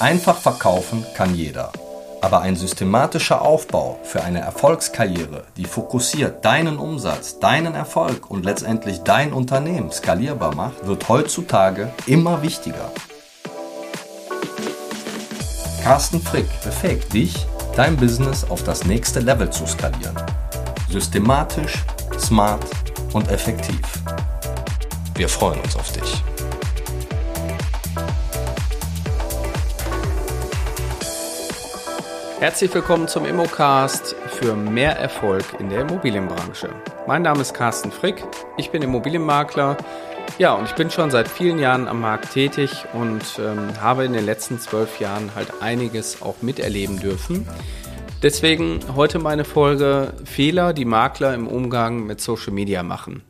Einfach verkaufen kann jeder. Aber ein systematischer Aufbau für eine Erfolgskarriere, die fokussiert deinen Umsatz, deinen Erfolg und letztendlich dein Unternehmen skalierbar macht, wird heutzutage immer wichtiger. Carsten Frick befähigt dich, dein Business auf das nächste Level zu skalieren. Systematisch, smart und effektiv. Wir freuen uns auf dich. Herzlich willkommen zum Immocast für mehr Erfolg in der Immobilienbranche. Mein Name ist Carsten Frick, ich bin Immobilienmakler. Ja, und ich bin schon seit vielen Jahren am Markt tätig und ähm, habe in den letzten zwölf Jahren halt einiges auch miterleben dürfen. Deswegen heute meine Folge Fehler, die Makler im Umgang mit Social Media machen.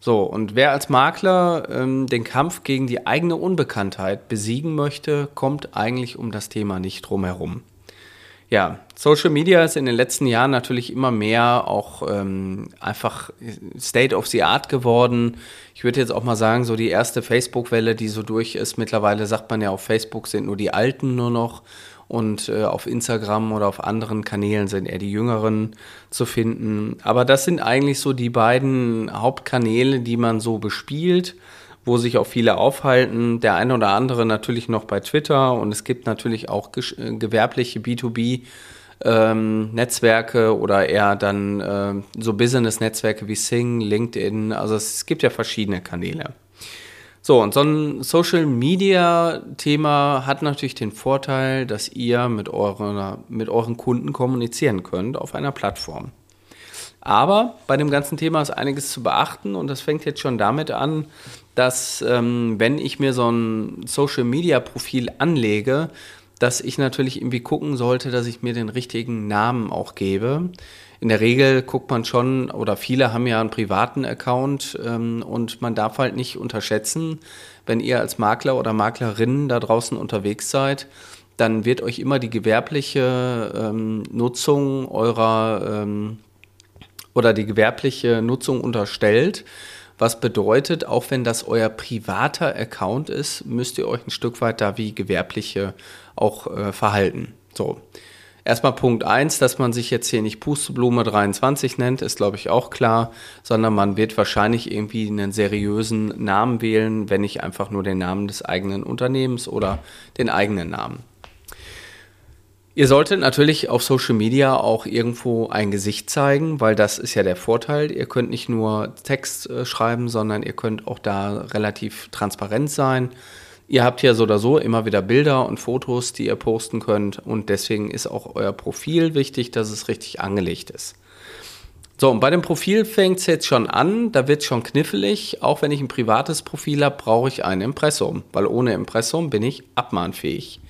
So, und wer als Makler ähm, den Kampf gegen die eigene Unbekanntheit besiegen möchte, kommt eigentlich um das Thema nicht drum herum. Ja, Social Media ist in den letzten Jahren natürlich immer mehr auch ähm, einfach State of the Art geworden. Ich würde jetzt auch mal sagen, so die erste Facebook-Welle, die so durch ist. Mittlerweile sagt man ja, auf Facebook sind nur die Alten nur noch und äh, auf Instagram oder auf anderen Kanälen sind eher die Jüngeren zu finden. Aber das sind eigentlich so die beiden Hauptkanäle, die man so bespielt wo sich auch viele aufhalten. Der eine oder andere natürlich noch bei Twitter und es gibt natürlich auch äh, gewerbliche B2B. Ähm, Netzwerke oder eher dann äh, so Business-Netzwerke wie Sing, LinkedIn. Also es gibt ja verschiedene Kanäle. So, und so ein Social-Media-Thema hat natürlich den Vorteil, dass ihr mit, eurer, mit euren Kunden kommunizieren könnt auf einer Plattform. Aber bei dem ganzen Thema ist einiges zu beachten und das fängt jetzt schon damit an, dass ähm, wenn ich mir so ein Social-Media-Profil anlege, dass ich natürlich irgendwie gucken sollte, dass ich mir den richtigen Namen auch gebe. In der Regel guckt man schon, oder viele haben ja einen privaten Account ähm, und man darf halt nicht unterschätzen, wenn ihr als Makler oder Maklerin da draußen unterwegs seid, dann wird euch immer die gewerbliche ähm, Nutzung eurer ähm, oder die gewerbliche Nutzung unterstellt. Was bedeutet, auch wenn das euer privater Account ist, müsst ihr euch ein Stück weit da wie gewerbliche auch äh, verhalten. So. Erstmal Punkt 1, dass man sich jetzt hier nicht Pusteblume 23 nennt, ist glaube ich auch klar, sondern man wird wahrscheinlich irgendwie einen seriösen Namen wählen, wenn nicht einfach nur den Namen des eigenen Unternehmens oder den eigenen Namen. Ihr solltet natürlich auf Social Media auch irgendwo ein Gesicht zeigen, weil das ist ja der Vorteil. Ihr könnt nicht nur Text äh, schreiben, sondern ihr könnt auch da relativ transparent sein. Ihr habt ja so oder so immer wieder Bilder und Fotos, die ihr posten könnt und deswegen ist auch euer Profil wichtig, dass es richtig angelegt ist. So, und bei dem Profil fängt es jetzt schon an, da wird es schon knifflig. Auch wenn ich ein privates Profil habe, brauche ich ein Impressum, weil ohne Impressum bin ich abmahnfähig.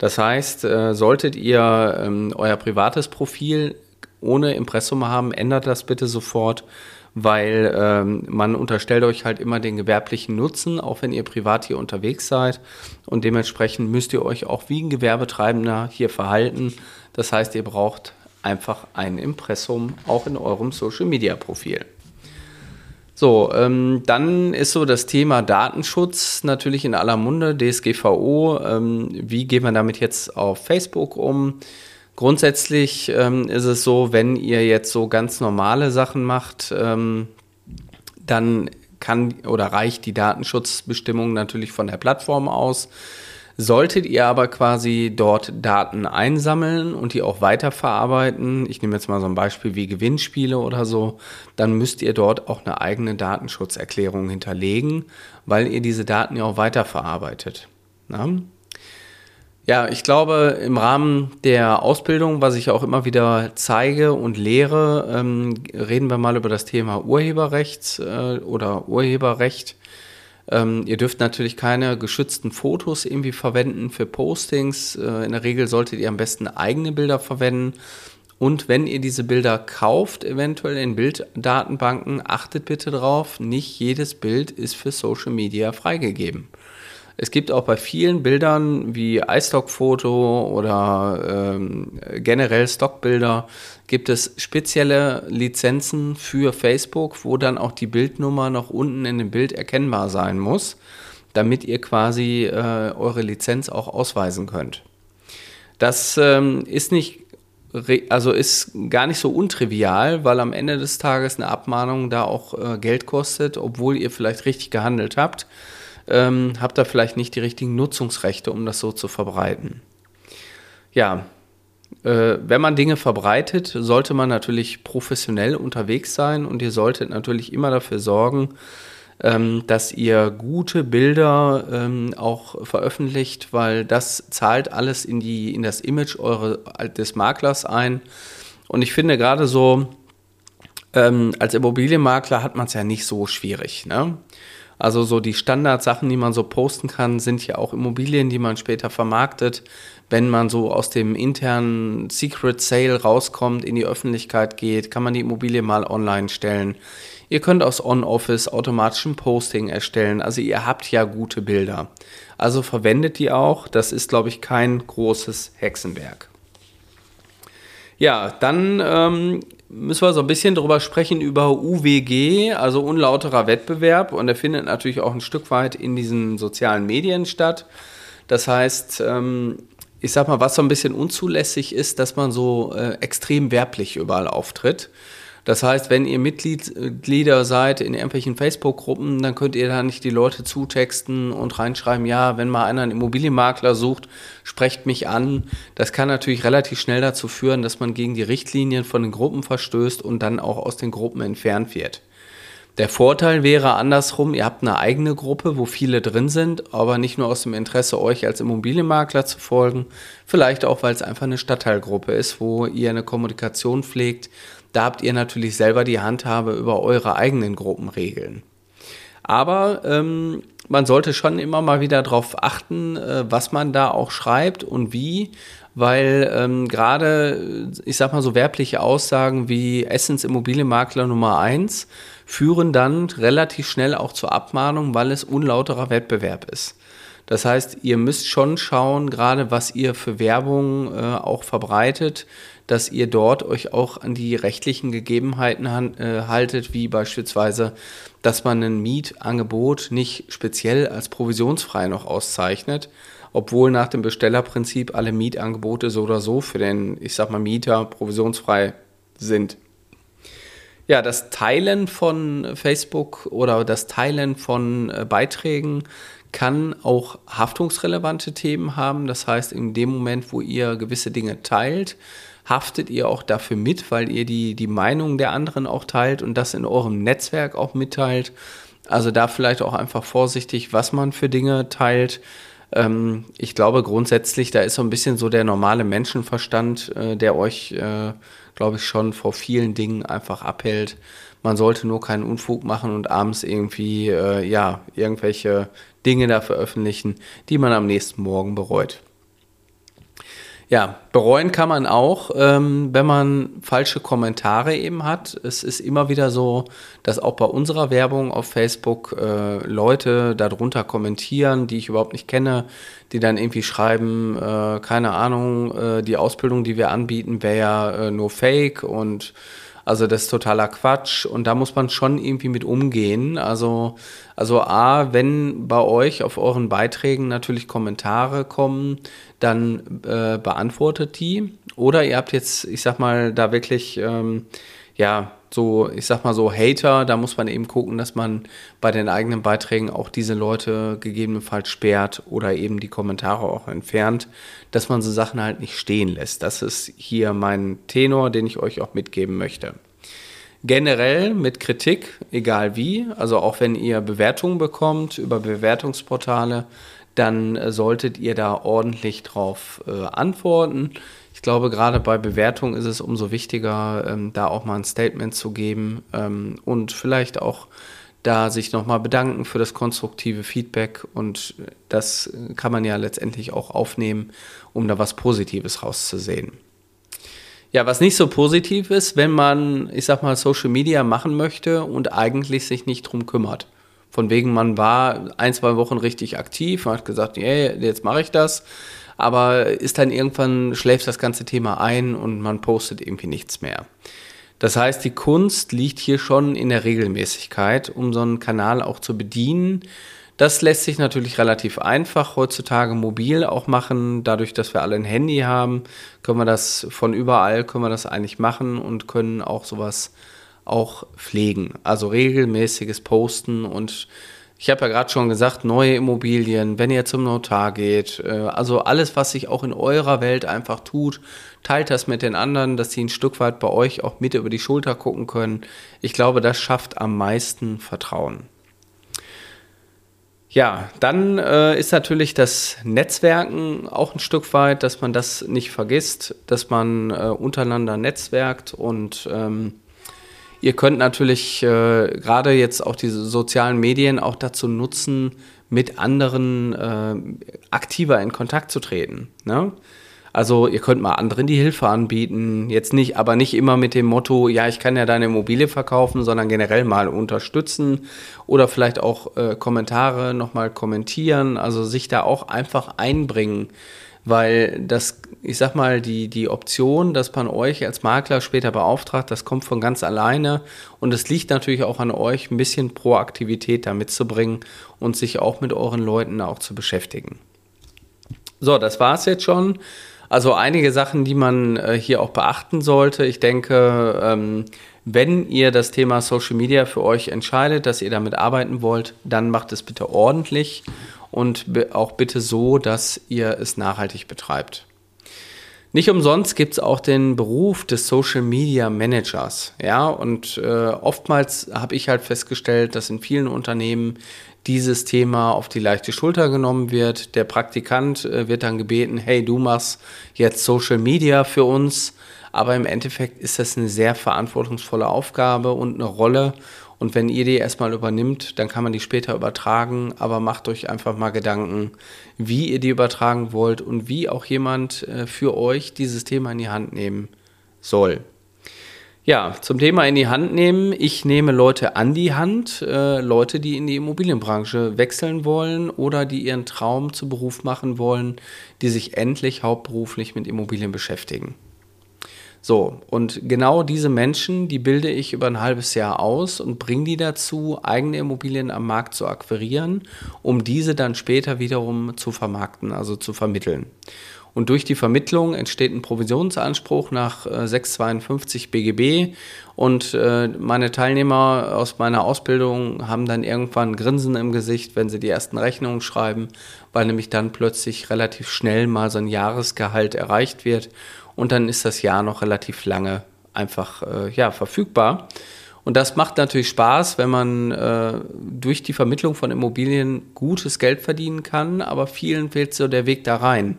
Das heißt, äh, solltet ihr ähm, euer privates Profil ohne Impressum haben, ändert das bitte sofort, weil ähm, man unterstellt euch halt immer den gewerblichen Nutzen, auch wenn ihr privat hier unterwegs seid. Und dementsprechend müsst ihr euch auch wie ein Gewerbetreibender hier verhalten. Das heißt, ihr braucht einfach ein Impressum auch in eurem Social-Media-Profil. So, ähm, dann ist so das Thema Datenschutz natürlich in aller Munde, DSGVO. Ähm, wie geht man damit jetzt auf Facebook um? Grundsätzlich ähm, ist es so, wenn ihr jetzt so ganz normale Sachen macht, ähm, dann kann oder reicht die Datenschutzbestimmung natürlich von der Plattform aus. Solltet ihr aber quasi dort Daten einsammeln und die auch weiterverarbeiten, ich nehme jetzt mal so ein Beispiel wie Gewinnspiele oder so, dann müsst ihr dort auch eine eigene Datenschutzerklärung hinterlegen, weil ihr diese Daten ja auch weiterverarbeitet. Na? Ja, ich glaube, im Rahmen der Ausbildung, was ich auch immer wieder zeige und lehre, ähm, reden wir mal über das Thema Urheberrecht äh, oder Urheberrecht. Ähm, ihr dürft natürlich keine geschützten Fotos irgendwie verwenden für Postings. Äh, in der Regel solltet ihr am besten eigene Bilder verwenden. Und wenn ihr diese Bilder kauft, eventuell in Bilddatenbanken, achtet bitte darauf, nicht jedes Bild ist für Social Media freigegeben. Es gibt auch bei vielen Bildern wie iStock-Foto oder ähm, generell Stockbilder gibt es spezielle Lizenzen für Facebook, wo dann auch die Bildnummer noch unten in dem Bild erkennbar sein muss. damit ihr quasi äh, eure Lizenz auch ausweisen könnt. Das ähm, ist nicht also ist gar nicht so untrivial, weil am Ende des Tages eine Abmahnung da auch äh, Geld kostet, obwohl ihr vielleicht richtig gehandelt habt, ähm, habt ihr vielleicht nicht die richtigen Nutzungsrechte, um das so zu verbreiten. Ja, äh, wenn man Dinge verbreitet, sollte man natürlich professionell unterwegs sein und ihr solltet natürlich immer dafür sorgen, ähm, dass ihr gute Bilder ähm, auch veröffentlicht, weil das zahlt alles in, die, in das Image eure, des Maklers ein. Und ich finde gerade so, ähm, als Immobilienmakler hat man es ja nicht so schwierig. Ne? Also so die Standardsachen, die man so posten kann, sind ja auch Immobilien, die man später vermarktet. Wenn man so aus dem internen Secret Sale rauskommt, in die Öffentlichkeit geht, kann man die Immobilie mal online stellen. Ihr könnt aus On-Office automatischen Posting erstellen. Also ihr habt ja gute Bilder. Also verwendet die auch. Das ist, glaube ich, kein großes Hexenwerk. Ja, dann ähm, müssen wir so ein bisschen drüber sprechen über UWG, also unlauterer Wettbewerb. Und der findet natürlich auch ein Stück weit in diesen sozialen Medien statt. Das heißt, ähm, ich sag mal, was so ein bisschen unzulässig ist, dass man so äh, extrem werblich überall auftritt. Das heißt, wenn ihr Mitglieder seid in irgendwelchen Facebook-Gruppen, dann könnt ihr da nicht die Leute zutexten und reinschreiben, ja, wenn mal einer einen Immobilienmakler sucht, sprecht mich an. Das kann natürlich relativ schnell dazu führen, dass man gegen die Richtlinien von den Gruppen verstößt und dann auch aus den Gruppen entfernt wird. Der Vorteil wäre andersrum, ihr habt eine eigene Gruppe, wo viele drin sind, aber nicht nur aus dem Interesse, euch als Immobilienmakler zu folgen, vielleicht auch, weil es einfach eine Stadtteilgruppe ist, wo ihr eine Kommunikation pflegt, da habt ihr natürlich selber die Handhabe über eure eigenen Gruppenregeln. Aber ähm, man sollte schon immer mal wieder darauf achten, äh, was man da auch schreibt und wie, weil ähm, gerade, ich sag mal so werbliche Aussagen wie Essens Immobilienmakler Nummer 1 führen dann relativ schnell auch zur Abmahnung, weil es unlauterer Wettbewerb ist. Das heißt, ihr müsst schon schauen, gerade was ihr für Werbung äh, auch verbreitet, dass ihr dort euch auch an die rechtlichen Gegebenheiten äh, haltet, wie beispielsweise, dass man ein Mietangebot nicht speziell als provisionsfrei noch auszeichnet, obwohl nach dem Bestellerprinzip alle Mietangebote so oder so für den, ich sag mal, Mieter provisionsfrei sind. Ja, das Teilen von Facebook oder das Teilen von äh, Beiträgen kann auch haftungsrelevante Themen haben. Das heißt, in dem Moment, wo ihr gewisse Dinge teilt, haftet ihr auch dafür mit, weil ihr die, die Meinung der anderen auch teilt und das in eurem Netzwerk auch mitteilt. Also da vielleicht auch einfach vorsichtig, was man für Dinge teilt. Ähm, ich glaube grundsätzlich, da ist so ein bisschen so der normale Menschenverstand, äh, der euch, äh, glaube ich, schon vor vielen Dingen einfach abhält. Man sollte nur keinen Unfug machen und abends irgendwie, äh, ja, irgendwelche Dinge da veröffentlichen, die man am nächsten Morgen bereut. Ja, bereuen kann man auch, ähm, wenn man falsche Kommentare eben hat. Es ist immer wieder so, dass auch bei unserer Werbung auf Facebook äh, Leute darunter kommentieren, die ich überhaupt nicht kenne, die dann irgendwie schreiben, äh, keine Ahnung, äh, die Ausbildung, die wir anbieten, wäre ja äh, nur Fake und also das ist totaler Quatsch und da muss man schon irgendwie mit umgehen. Also, also A, wenn bei euch auf euren Beiträgen natürlich Kommentare kommen, dann äh, beantwortet die. Oder ihr habt jetzt, ich sag mal, da wirklich, ähm, ja, so, ich sag mal so Hater, da muss man eben gucken, dass man bei den eigenen Beiträgen auch diese Leute gegebenenfalls sperrt oder eben die Kommentare auch entfernt, dass man so Sachen halt nicht stehen lässt. Das ist hier mein Tenor, den ich euch auch mitgeben möchte. Generell mit Kritik, egal wie, also auch wenn ihr Bewertungen bekommt über Bewertungsportale, dann solltet ihr da ordentlich drauf äh, antworten. Ich glaube, gerade bei Bewertungen ist es umso wichtiger, ähm, da auch mal ein Statement zu geben ähm, und vielleicht auch da sich nochmal bedanken für das konstruktive Feedback und das kann man ja letztendlich auch aufnehmen, um da was Positives rauszusehen. Ja, was nicht so positiv ist, wenn man, ich sag mal, Social Media machen möchte und eigentlich sich nicht drum kümmert. Von wegen, man war ein, zwei Wochen richtig aktiv, man hat gesagt, yeah, jetzt mache ich das aber ist dann irgendwann schläft das ganze Thema ein und man postet irgendwie nichts mehr. Das heißt, die Kunst liegt hier schon in der Regelmäßigkeit, um so einen Kanal auch zu bedienen, Das lässt sich natürlich relativ einfach heutzutage mobil auch machen. Dadurch, dass wir alle ein Handy haben, können wir das von überall, können wir das eigentlich machen und können auch sowas auch pflegen. Also regelmäßiges Posten und ich habe ja gerade schon gesagt, neue Immobilien, wenn ihr zum Notar geht, äh, also alles, was sich auch in eurer Welt einfach tut, teilt das mit den anderen, dass sie ein Stück weit bei euch auch mit über die Schulter gucken können. Ich glaube, das schafft am meisten Vertrauen. Ja, dann äh, ist natürlich das Netzwerken auch ein Stück weit, dass man das nicht vergisst, dass man äh, untereinander netzwerkt und ähm, Ihr könnt natürlich äh, gerade jetzt auch diese sozialen Medien auch dazu nutzen, mit anderen äh, aktiver in Kontakt zu treten. Ne? Also ihr könnt mal anderen die Hilfe anbieten, jetzt nicht, aber nicht immer mit dem Motto, ja, ich kann ja deine Immobilie verkaufen, sondern generell mal unterstützen oder vielleicht auch äh, Kommentare nochmal kommentieren, also sich da auch einfach einbringen weil das, ich sag mal, die, die Option, dass man euch als Makler später beauftragt, das kommt von ganz alleine und es liegt natürlich auch an euch, ein bisschen Proaktivität da mitzubringen und sich auch mit euren Leuten auch zu beschäftigen. So, das war es jetzt schon. Also einige Sachen, die man äh, hier auch beachten sollte. Ich denke, ähm, wenn ihr das Thema Social Media für euch entscheidet, dass ihr damit arbeiten wollt, dann macht es bitte ordentlich und auch bitte so, dass ihr es nachhaltig betreibt. Nicht umsonst gibt es auch den Beruf des Social Media Managers. Ja, und äh, oftmals habe ich halt festgestellt, dass in vielen Unternehmen dieses Thema auf die leichte Schulter genommen wird. Der Praktikant äh, wird dann gebeten, hey, du machst jetzt Social Media für uns. Aber im Endeffekt ist das eine sehr verantwortungsvolle Aufgabe und eine Rolle. Und wenn ihr die erstmal übernimmt, dann kann man die später übertragen. Aber macht euch einfach mal Gedanken, wie ihr die übertragen wollt und wie auch jemand äh, für euch dieses Thema in die Hand nehmen soll. Ja, zum Thema in die Hand nehmen. Ich nehme Leute an die Hand, äh, Leute, die in die Immobilienbranche wechseln wollen oder die ihren Traum zu Beruf machen wollen, die sich endlich hauptberuflich mit Immobilien beschäftigen. So, und genau diese Menschen, die bilde ich über ein halbes Jahr aus und bringe die dazu, eigene Immobilien am Markt zu akquirieren, um diese dann später wiederum zu vermarkten, also zu vermitteln. Und durch die Vermittlung entsteht ein Provisionsanspruch nach 652 äh, BGB. Und äh, meine Teilnehmer aus meiner Ausbildung haben dann irgendwann Grinsen im Gesicht, wenn sie die ersten Rechnungen schreiben, weil nämlich dann plötzlich relativ schnell mal so ein Jahresgehalt erreicht wird und dann ist das Jahr noch relativ lange einfach äh, ja, verfügbar. Und das macht natürlich Spaß, wenn man äh, durch die Vermittlung von Immobilien gutes Geld verdienen kann, aber vielen fehlt so der Weg da rein.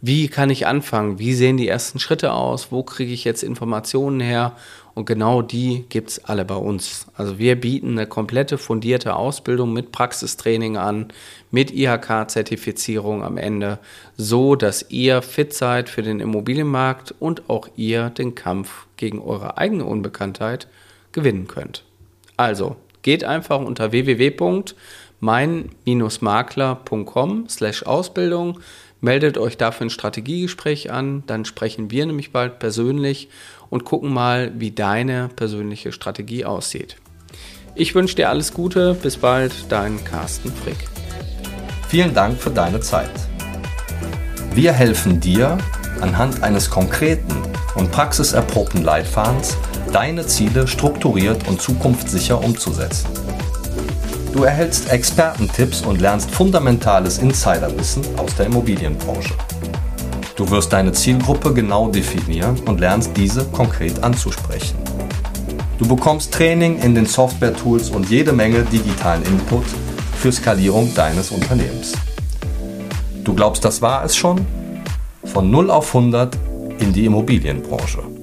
Wie kann ich anfangen? Wie sehen die ersten Schritte aus? Wo kriege ich jetzt Informationen her? Und genau die gibt es alle bei uns. Also wir bieten eine komplette fundierte Ausbildung mit Praxistraining an, mit IHK-Zertifizierung am Ende, so dass ihr fit seid für den Immobilienmarkt und auch ihr den Kampf gegen eure eigene Unbekanntheit gewinnen könnt. Also geht einfach unter www.mein-makler.com slash Ausbildung, meldet euch dafür ein Strategiegespräch an, dann sprechen wir nämlich bald persönlich und gucken mal, wie deine persönliche Strategie aussieht. Ich wünsche dir alles Gute, bis bald, dein Carsten Frick. Vielen Dank für deine Zeit. Wir helfen dir, anhand eines konkreten und praxiserprobten Leitfadens deine Ziele strukturiert und zukunftssicher umzusetzen. Du erhältst Expertentipps und lernst fundamentales Insiderwissen aus der Immobilienbranche. Du wirst deine Zielgruppe genau definieren und lernst diese konkret anzusprechen. Du bekommst Training in den Software-Tools und jede Menge digitalen Input für Skalierung deines Unternehmens. Du glaubst, das war es schon? Von 0 auf 100 in die Immobilienbranche.